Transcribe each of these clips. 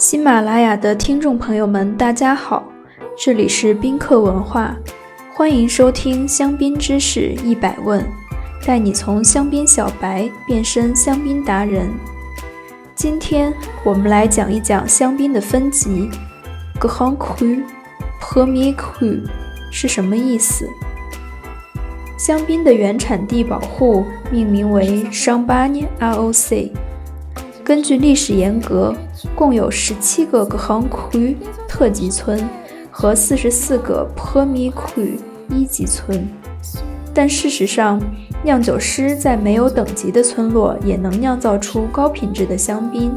喜马拉雅的听众朋友们，大家好，这里是宾客文化，欢迎收听香槟知识一百问，带你从香槟小白变身香槟达人。今天我们来讲一讲香槟的分级 g r a n Cru、p r e m i e Cru 是什么意思？香槟的原产地保护命名为商巴涅 ROC。根据历史沿革，共有十七个 Grand Cru 特级村和四十四个 Premier Cru 一级村。但事实上，酿酒师在没有等级的村落也能酿造出高品质的香槟。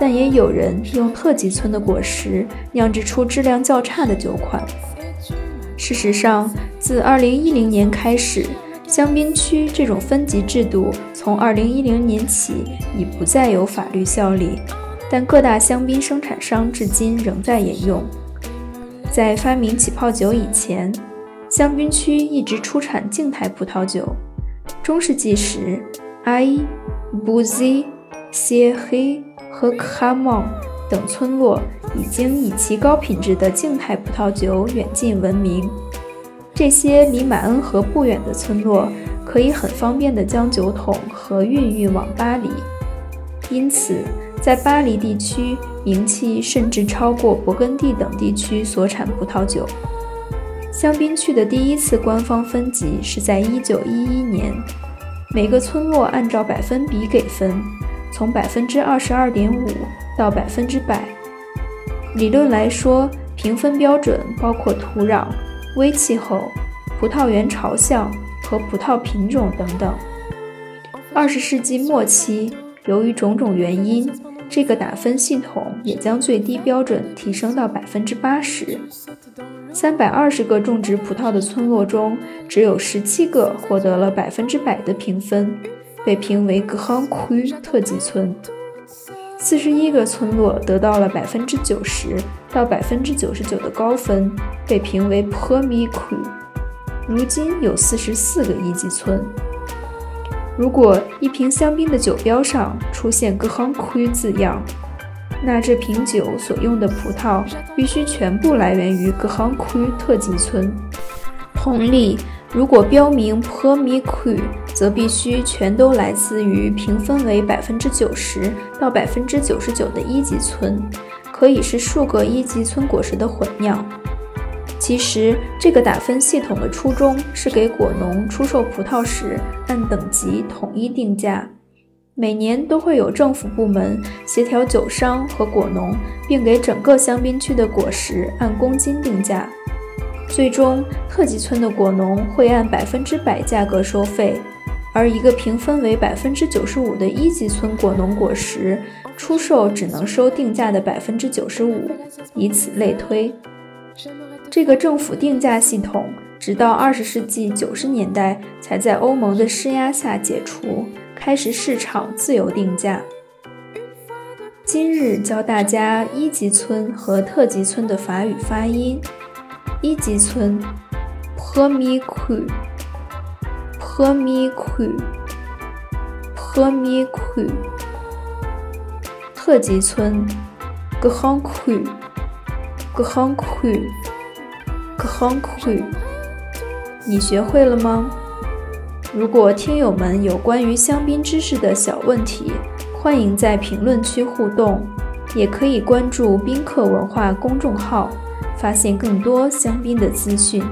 但也有人用特级村的果实酿制出质量较差的酒款。事实上，自2010年开始。香槟区这种分级制度从2010年起已不再有法律效力，但各大香槟生产商至今仍在沿用。在发明起泡酒以前，香槟区一直出产静态葡萄酒。中世纪时，阿伊、布兹、谢黑和卡蒙等村落已经以其高品质的静态葡萄酒远近闻名。这些离马恩河不远的村落，可以很方便地将酒桶和运运往巴黎，因此在巴黎地区名气甚至超过勃艮第等地区所产葡萄酒。香槟区的第一次官方分级是在1911年，每个村落按照百分比给分，从百分之二十二点五到百分之百。理论来说，评分标准包括土壤。微气候、葡萄园朝向和葡萄品种等等。二十世纪末期，由于种种原因，这个打分系统也将最低标准提升到百分之八十。三百二十个种植葡萄的村落中，只有十七个获得了百分之百的评分，被评为格亨库特级村。四十一个村落得到了百分之九十到百分之九十九的高分，被评为 Permiku。如今有四十四个一级村。如果一瓶香槟的酒标上出现 Grand Cru 字样，那这瓶酒所用的葡萄必须全部来源于 Grand Cru 特级村。同理，如果标明 Premier Cru，则必须全都来自于评分为百分之九十到百分之九十九的一级村，可以是数个一级村果实的混酿。其实，这个打分系统的初衷是给果农出售葡萄时按等级统一定价。每年都会有政府部门协调酒商和果农，并给整个香槟区的果实按公斤定价。最终，特级村的果农会按百分之百价格收费。而一个评分为百分之九十五的一级村果农果实出售，只能收定价的百分之九十五，以此类推。这个政府定价系统直到二十世纪九十年代才在欧盟的施压下解除，开始市场自由定价。今日教大家一级村和特级村的法语发音：一级村，Premier Cru。Premier Cru，Premier Cru，特级村，Grand Cru，Grand Cru，Grand Cru，你学会了吗？如果听友们有关于香槟知识的小问题，欢迎在评论区互动，也可以关注宾客文化公众号，发现更多香槟的资讯。